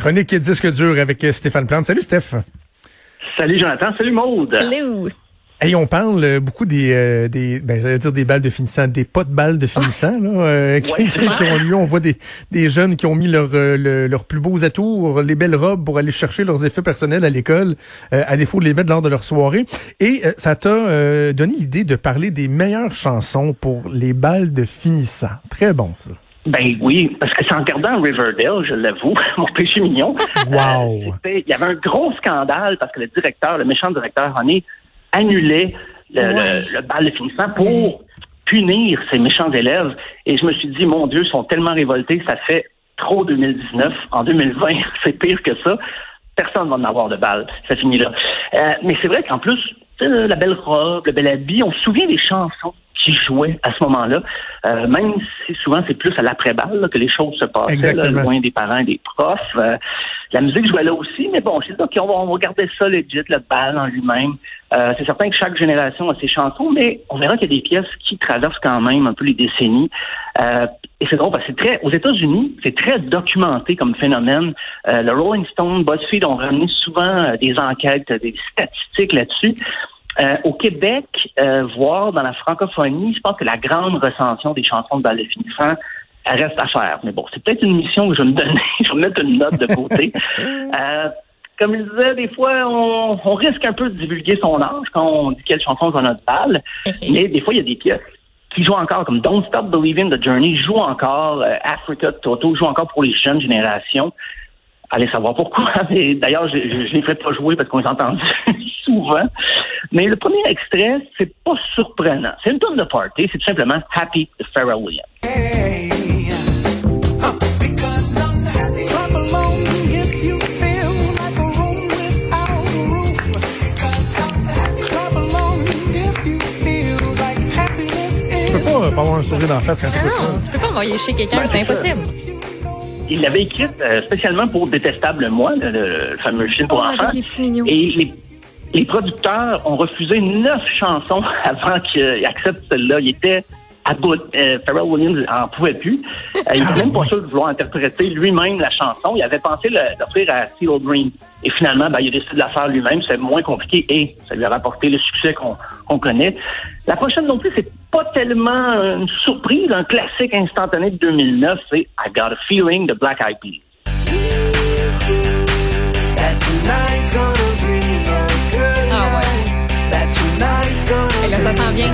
Chronique disque dur avec Stéphane Plante. Salut Steph. Salut Jonathan, salut Maude. Hello. Hey, on parle euh, beaucoup des, euh, des ben, j'allais dire des balles de finissant, des pas de balles de finissant, là, euh, qui, Ouais, qui- qui ont lieu. On voit des, des jeunes qui ont mis leur, euh, le- leurs plus beaux atours, les belles robes pour aller chercher leurs effets personnels à l'école, euh, à défaut de les mettre lors de leur soirée. Et euh, ça t'a euh, donné l'idée de parler des meilleures chansons pour les balles de finissant. Très bon, ça. Ben oui, parce que c'est en regardant Riverdale, je l'avoue, mon péché mignon. Wow. euh, Il y avait un gros scandale parce que le directeur, le méchant directeur René, annulait le, Ouais. le, le bal de finissant pour punir ses méchants élèves. Et je me suis dit, mon Dieu, ils sont tellement révoltés, ça fait trop 2019. En 2020, c'est pire que ça. Personne ne va en avoir de bal. Ça finit là. Euh, mais c'est vrai qu'en plus, la belle robe, le bel habit, on se souvient des chansons qui jouaient à ce moment-là. Euh, même si souvent c'est plus à l'après-balle que les choses se passaient, là, loin des parents et des profs. Euh, la musique jouait là aussi, mais bon, j'ai dit, OK, on va, on va garder ça legit, le bal en lui-même. Euh, c'est certain que chaque génération a ses chansons, mais on verra qu'il y a des pièces qui traversent quand même un peu les décennies. Euh, et c'est drôle parce que c'est très, aux États-Unis, c'est très documenté comme phénomène. Euh, le Rolling Stone, BuzzFeed ont ramené souvent euh, des enquêtes, des statistiques là-dessus. Euh, au Québec, euh, voire dans la francophonie, je pense que la grande recension des chansons de bal de finissant reste à faire. Mais bon, c'est peut-être une mission que je vais me donner. je vais me mettre une note de côté. Euh, comme je disais, des fois, on, on risque un peu de divulguer son âge quand on dit quelle chanson va notre bal. Mais des fois, il y a des pièces qui jouent encore, comme Don't Stop Believing the Journey, joue encore, euh, Africa Toto joue encore pour les jeunes générations. Allez savoir pourquoi. D'ailleurs, je ne les ferai pas jouer parce qu'on les a entendus souvent. Mais le premier extrait, c'est pas surprenant. C'est une tonne de party. C'est tout simplement Happy de Pharrell Williams. Pas, euh, pas avoir un sourire d'en face quand ça. Non, tu peux pas envoyer chez quelqu'un, c'est impossible. Il l'avait écrite euh, spécialement pour Détestable Moi, le, le fameux film pour Oh, enfants. avec les petits mignons. Et les, les producteurs ont refusé neuf chansons avant qu'il accepte celle-là. Il était à bout. Euh, Pharrell Williams en pouvait plus. Euh, il n'était même pas sûr de vouloir interpréter lui-même la chanson. Il avait pensé l'offrir à CeeLo Green. Et finalement, ben, il a décidé de la faire lui-même. C'est moins compliqué et ça lui a rapporté le succès qu'on qu'on connaît. La prochaine non plus, c'est pas tellement une surprise, un classique instantané de 2009. C'est I Got a Feeling de Black Eyed Peas. Ça s'en vient.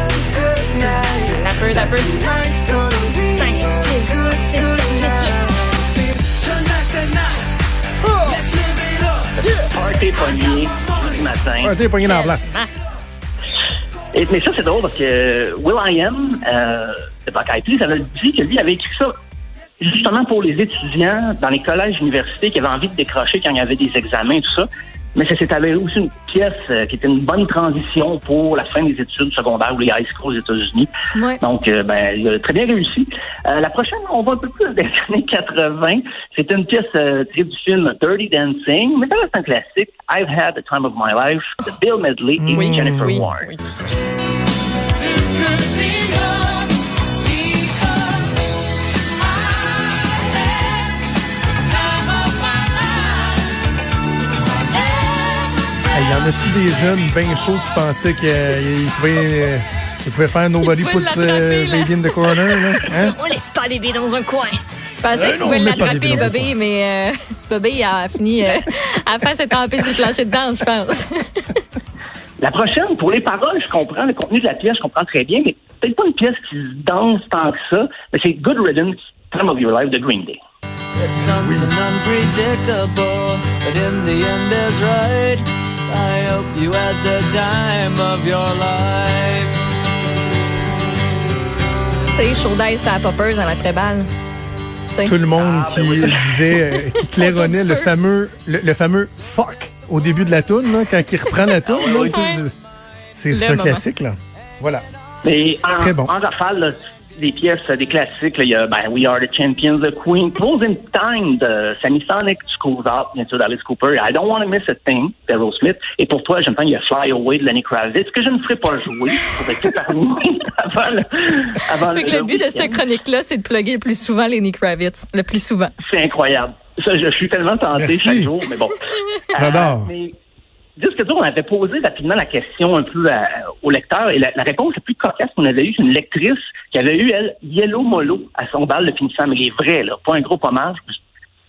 T'as peu, t'as peu. Tonight's gonna be 5, 6, 7, 8, tonight's the night. Let's live it up. Party pogné du matin. T'es pogné dans la place. Et- mais ça, c'est drôle parce que Will I Am, euh, de Black Eyed Peas, avait dit que lui avait écrit ça justement pour les étudiants dans les collèges universités qui avaient envie de décrocher quand il y avait des examens et tout ça. Mais ça s'est avéré aussi une pièce euh, qui était une bonne transition pour la fin des études secondaires ou les high schools aux États-Unis. Ouais. Donc, euh, ben, il a très bien réussi. Euh, la prochaine, on va un peu plus des années 80. C'est une pièce euh, tirée du film Dirty Dancing, mais ça reste un classique. I've Had the Time of My Life de Bill Medley et Oui, Jennifer oui, Warren. oui. Y en a-tu des jeunes bien chauds qui pensaient qu'ils pouvaient, euh, ils pouvaient faire Nobody pouvaient Puts euh. Baby in the Corner, là? Hein? On laisse pas bébé dans un coin. Je pensais Euh, qu'il pouvait l'attraper, Bobby, mais euh, Bobby a fini euh, à faire cette tempête sur le plancher de danse, je pense. La prochaine, pour les paroles, je comprends. Le contenu de la pièce, je comprends très bien, mais peut-être pas une pièce qui se danse tant que ça, mais c'est Good Riddance, Time of Your Life de Green Day. It's something unpredictable, but in the end is right. I hope you had the time of your life. Tu sais, Chaudais, poppers dans l'après-balle. Tout le monde ah, ben qui oui. disait, euh, qui claironnait le fameux, le, le, fameux fuck au début de la toune, là, quand il reprend la toune. c'est un moment. classique, là. Voilà. En, Très bon. en rafale, là, des pièces, euh, des classiques, là, il y a ben, We Are the Champions, The Queen, Closing Time de Sammy Sonic, du Schools Out, bien sûr d'Alice Cooper, I Don't Want to Miss a Thing d'Aerosmith. Et pour toi, j'entends, il y a Fly Away de Lenny Kravitz, que je ne ferai pas jouer pour être épargné avant le, avant Fait que le but de cette chronique-là, c'est de plugger le plus souvent Lenny Kravitz. Le plus souvent. C'est incroyable. Ça, je suis tellement tenté Merci. chaque jour, mais bon. J'adore. mais Disque dur, on avait posé rapidement la question un peu à- au lecteur et la, la réponse la plus cocasse qu'on avait eue, c'est une lectrice qui avait eu, elle, Yellow Molo à son bal de finissant, mais les vrais, là, pas un gros hommage.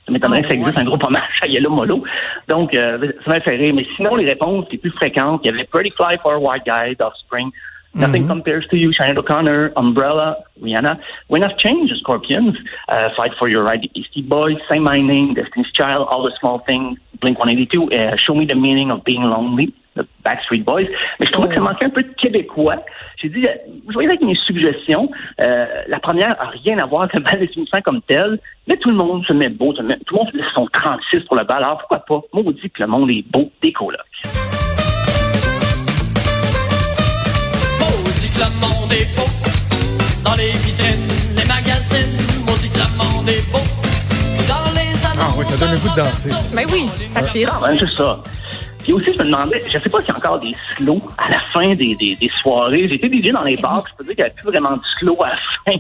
Ça m'étonnerait que ça existe un gros hommage à Yellow Molo. Donc, euh, ça m'a fait rire. Mais sinon, les réponses les plus fréquentes, il y avait Pretty Fly for a White Guy d'Offspring, Nothing Compares to You, Sinead O'Connor, Umbrella, Rihanna, When I've Changed, Scorpions, uh, Fight for Your Right, The Beastie Boys, Say My Name, Destiny's Child, All the Small Things, Blink-182, uh, Show Me the Meaning of Being Lonely, The Backstreet Boys. Mais je trouvais que ça manquait un peu de québécois. J'ai dit, euh, je voyais avec mes suggestions, euh, la première a rien à voir avec le bal comme tel, mais tout le monde se met beau, tout le monde tout le monde fait son 36 pour le bal, alors pourquoi pas? Maudit que le monde est beau des colocs. Oui, ça donne le goût de danser. Ben oui, ça fit. Ouais, c'est ça. Puis aussi, je me demandais, je sais pas s'il y a encore des slows à la fin des, des, des soirées. J'ai été DJ dans les bars, je peux dire qu'il n'y a plus vraiment de slow à la fin.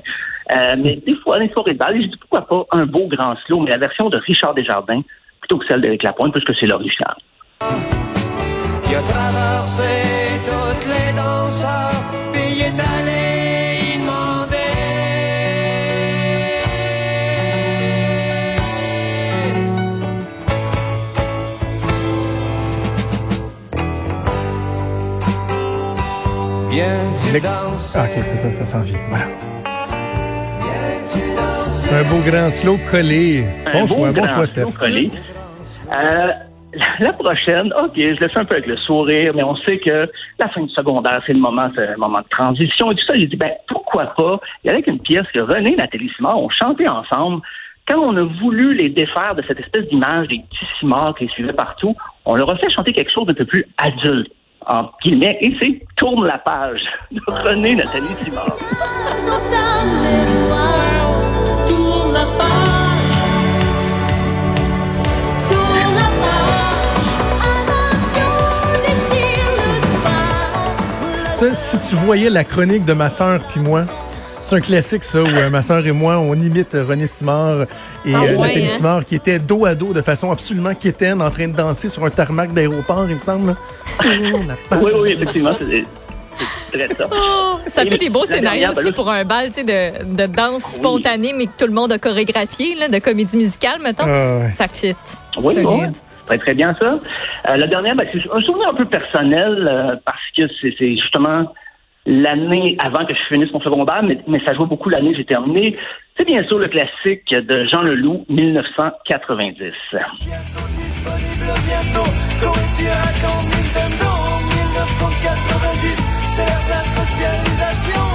Euh, mais des fois, les soirées de bal, j'ai dit pourquoi pas un beau grand slow, mais la version de Richard Desjardins plutôt que celle d'Éric Lapointe, puisque c'est l'original. Il a traversé toutes les danseurs, Le- danser? Ah, ok, c'est ça, ça s'en vient. Voilà. Un beau grand slow collé. Un Bon choix, bon choix, slow Steph. collé. Euh, la prochaine, OK, je laisse un peu avec le sourire, mais on sait que la fin du secondaire, c'est le moment, c'est un moment de transition et tout ça. J'ai dit, ben, pourquoi pas? Il y avait qu'une pièce que René et Nathalie Simard ont chanté ensemble. Quand on a voulu les défaire de cette espèce d'image des petits cimards qui les suivaient partout, on leur a fait chanter quelque chose d'un peu plus adulte, en guillemets, et c'est Tourne la page de René Nathalie Simard. Si tu voyais la chronique de ma sœur puis moi, c'est un classique ça où euh, ma sœur et moi on imite René Simard et Ah euh, ouais, Nathalie hein? Simard qui étaient dos à dos de façon absolument quétaine en train de danser sur un tarmac d'aéroport, il me semble. Oui, oui, effectivement, très ça. Oh, ça Et fait des beaux scénarios ben aussi pour un bal, de, de danse spontanée, mais que tout le monde a chorégraphié, là, de comédie musicale, mettons. Ah ouais. Ça fit. Oui, oui. Très, très bien ça. Euh, la dernière, ben, c'est un souvenir un peu personnel euh, parce que c'est c'est justement l'année avant que je finisse mon secondaire, mais, mais ça jouait beaucoup l'année que j'ai terminé. C'est bien sûr le classique de Jean Leloup, 1990. disponible bientôt. Comédie à ton Nintendo 1990, c'est l'ère de la socialisation.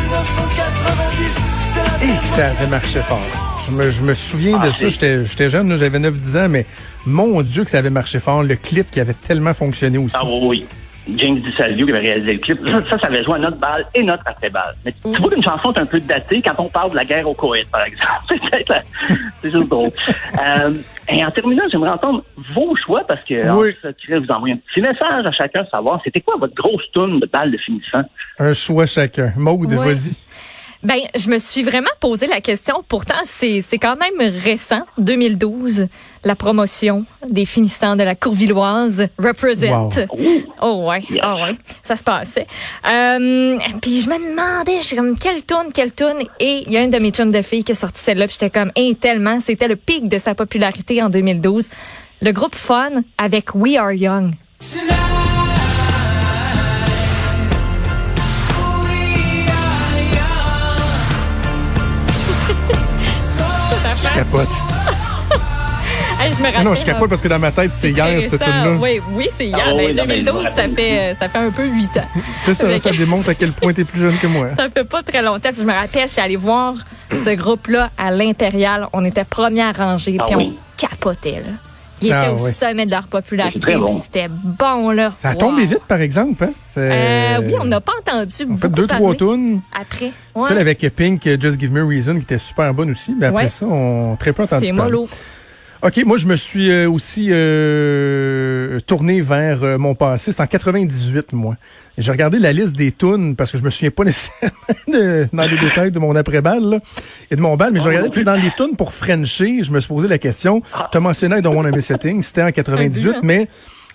1990, c'est la Et que ça avait marché fort. Je me, je me souviens Ah, de ça, c'est- j'étais j'étais jeune, j'avais 9-10 ans, mais mon Dieu que ça avait marché fort. Le clip qui avait tellement fonctionné aussi. Ah oui. James DiSalvio qui avait réalisé le clip. Ça, ça, ça avait joué à notre balle et notre après-balle. Mais tu vois qu'une chanson est un peu datée quand on parle de la guerre au Koweït, par exemple. C'est peut-être la- c'est juste drôle. Euh, et en terminant, j'aimerais entendre vos choix parce que en Oui. secret, vous envoyez un petit message à chacun savoir c'était quoi votre grosse tourne de balle de finissant. Un choix chacun. Maude, Ouais. vas-y. Ben, je me suis vraiment posé la question. Pourtant, c'est c'est quand même récent, 2012, la promotion des finissants de la Courvilloise Represent. Wow. Oh ouais, Yes. oh ouais, ça se passait. Euh, puis je me demandais, je suis comme quelle tourne, quelle tourne, et il y a une de mes chums de filles qui a sorti celle-là, puis j'étais comme, hey, tellement, c'était le pic de sa popularité en 2012. Le groupe Fun avec We Are Young. Capote. Hey, je me rappelle. Non, je capote parce que dans ma tête, c'est hier, cette tune-là. Oui, oui, c'est hier. Ah mais oui, non, mais je me 2012, ça rappelle fait, ça fait un peu huit ans. C'est ça, ça démontre à quel point t'es plus jeune que moi. Ça fait pas très longtemps que je me rappelle, je suis allée voir ce groupe-là à l'Impérial. On était première rangée, Ah puis oui. on capotait, là. Ils Ah étaient au oui. sommet de leur popularité, bon. c'était bon, là. Ça a Wow. tombé vite, par exemple. Hein? Euh, oui, on n'a pas entendu On beaucoup fait deux, parler trois tunes. après. Ouais. Celle avec Pink, Just Give Me a Reason, qui était super bonne aussi. Mais après Ouais. ça, on très peu entendu C'est parler. mollo. OK, moi, je me suis euh, aussi euh, tourné vers euh, mon passé. C'est en 98, moi. J'ai regardé la liste des tunes parce que je me souviens pas nécessairement de- dans les détails de mon après-balle et de mon bal, mais Ah, j'ai regardé puis dans les tunes pour Frencher, je me suis posé la question. Tu as mentionné Wanna Miss a Thing, c'était en 98, hein? mais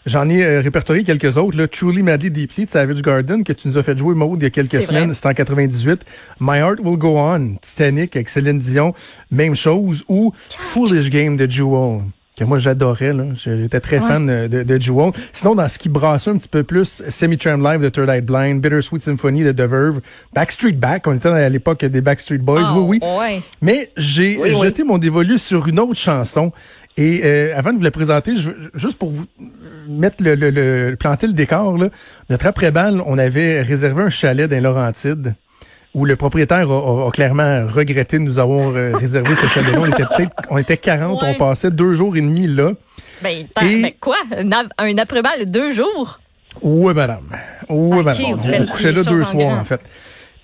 j'en ai euh, répertorié quelques autres. Là. Truly Madly Deeply de Savage Garden que tu nous as fait jouer, Maud, il y a quelques semaines. C'était en 98. My Heart Will Go On, Titanic avec Céline Dion, même chose. Ou Foolish Game de Jewel que moi j'adorais. là. J'étais très Ouais. fan de, de Jewel. Sinon, dans ce qui brassait un petit peu plus, Semi-Tram Live de Third Eye Blind, Bittersweet Symphony de The Verve, Backstreet Back, on était à l'époque des Backstreet Boys, Ah, oui, oui. ouais. Mais j'ai Oui, oui. jeté mon dévolu sur une autre chanson. Et euh, avant de vous la présenter, je, juste pour vous mettre le, le, le- planter le décor, là, notre après-balle, on avait réservé un chalet dans Laurentides où le propriétaire a, a- a clairement regretté de nous avoir euh, réservé ce chalet-là. On était peut-être, on était 40, Ouais. on passait deux jours et demi là. Ben, Et- ben quoi? Un, après-balle de deux jours? Oui, madame. Oui, madame. On couchait là deux en soirs, en fait.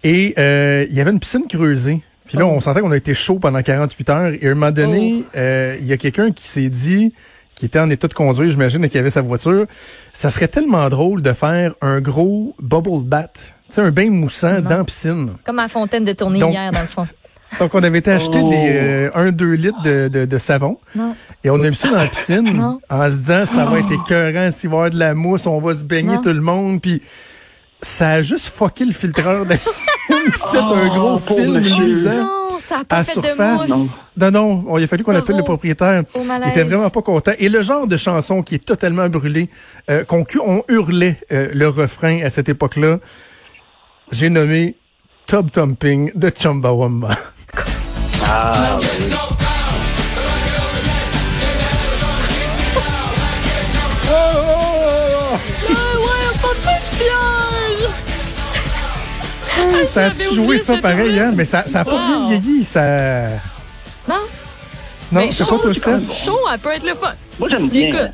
Et euh, il y avait une piscine creusée. Puis là, Oh. on sentait qu'on a été chaud pendant 48 heures. Et à un moment donné, euh, il y a quelqu'un qui s'est dit, qui était en état de conduire, j'imagine, et qui avait sa voiture, ça serait tellement drôle de faire un gros bubble bath. Tu sais, un bain moussant dans la piscine. Comme à Fontaine de tournée Donc- hier, dans le fond. Donc, on avait été acheter Oh. des euh, 1-2 litres de, de, de savon. Non. Et on a mis ça dans la piscine Non. en se disant, ça va être écœurant s'il va y avoir de la mousse, on va se baigner Non. tout le monde. Puis ça a juste fucké le filtreur de la piscine, puis fait un Oh, gros pauvre film luisant Non, ça a à pas fait surface. de mousse. Non, non, on- il a fallu qu'on appelle le propriétaire. Il était vraiment pas content. Et le genre de chanson qui est totalement brûlée, euh, qu'on on hurlait euh, le refrain à cette époque-là, j'ai nommé Tub Thumping de Chumbawamba. Ah, oui. Ah! Ça a joué ça pareil, hein? Mais ça, ça a pas bien vieilli, ça. Non? Non, c'est pas tout ça. chaud, elle peut être le fun. Moi, j'aime bien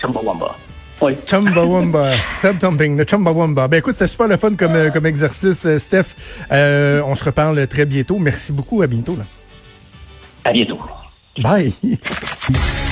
Chumbawamba. Oui. Chumbawamba, Tub Thumping, le Chumbawamba. Ben écoute, c'était super le fun comme, euh, comme exercice, euh, Steph. Euh, on se reparle très bientôt. Merci beaucoup, à bientôt. Là. À bientôt. Bye.